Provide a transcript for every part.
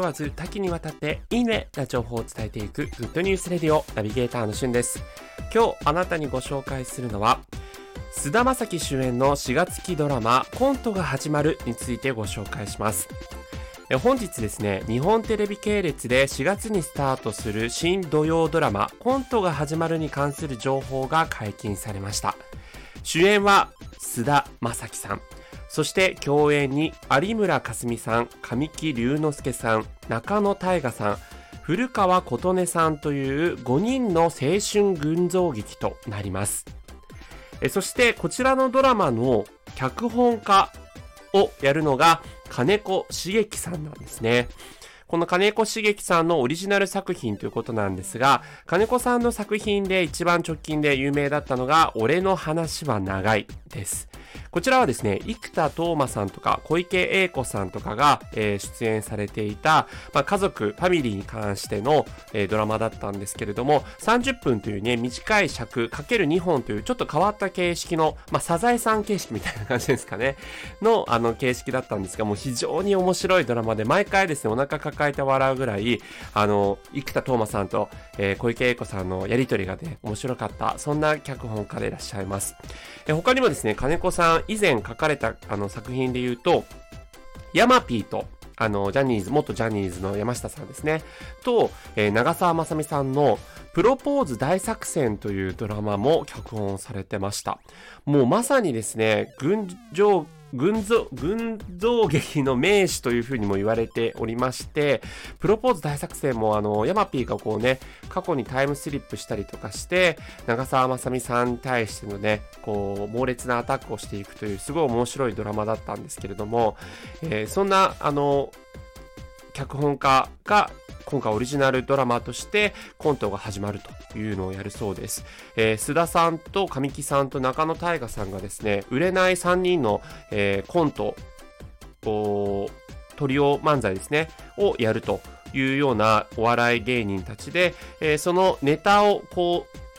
問わず多岐にわたっていいねな情報を伝えていくグッドニュースレディオナビゲーターのしゅんです。今日あなたにご紹介するのは菅田将暉主演の4月期ドラマコントが始まるについてご紹介します。本日ですね日本テレビ系列で4月にスタートする新土曜ドラマコントが始まるに関する情報が解禁されました。主演は菅田将暉さん。そして共演に有村架純さん、神木隆之介さん、中野大河さん、古川琴音さんという5人の青春群像劇となります。そしてこちらのドラマの脚本家をやるのが金子茂樹さんなんですね。この金子茂樹さんのオリジナル作品ということなんですが、金子さんの作品で一番直近で有名だったのが、俺の話は長いです。こちらはですね、生田斗真さんとか小池栄子さんとかが、えー、出演されていた、まあ、家族、ファミリーに関しての、えー、ドラマだったんですけれども、30分というね、短い尺かける2本というちょっと変わった形式の、まあ、サザエさん形式みたいな感じですかね、の、あの、形式だったんですが、もう非常に面白いドラマで、毎回ですね、お腹抱えて笑うぐらい、あの、生田斗真さんと、えー、小池栄子さんのやりとりがね、面白かった、そんな脚本家でいらっしゃいます。え他にもですね、金子さんさん以前書かれたあの作品で言うと、ヤマピーと、あの、ジャニーズ、元ジャニーズの山下さんですね、と、えー、長澤まさみさんのプロポーズ大作戦というドラマも脚本されてました。もうまさにですね、群青群像、群像劇の名手というふうにも言われておりまして、プロポーズ大作戦もあの、ヤマピーがこうね、過去にタイムスリップしたりとかして、長澤まさみさんに対してのね、こう、猛烈なアタックをしていくという、すごい面白いドラマだったんですけれども、えー、そんな、あの、脚本家が今回オリジナルドラマとしてコントが始まるというのをやるそうです。えー、須田さんと神木さんと中野大河さんがですね、売れない3人の、えー、コントを、トリオ漫才ですね、をやるというようなお笑い芸人たちで、えー、そのネタをこう、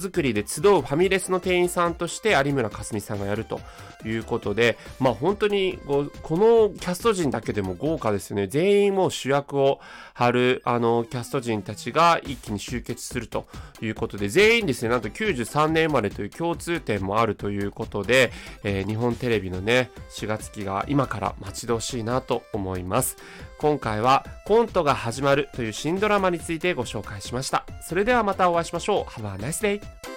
作りで集うファミレスの店員さんとして有村架純さんがやるということで、まあ本当にこのキャスト陣だけでも豪華ですよね。全員もう主役を張るあのキャスト陣たちが一気に集結するということで、全員ですね、なんと93年生まれという共通点もあるということで、えー、日本テレビのね、4月期が今から待ち遠しいなと思います。今回はコントが始まるという新ドラマについてご紹介しました。それではまたお会いしましょう。Have a nice day!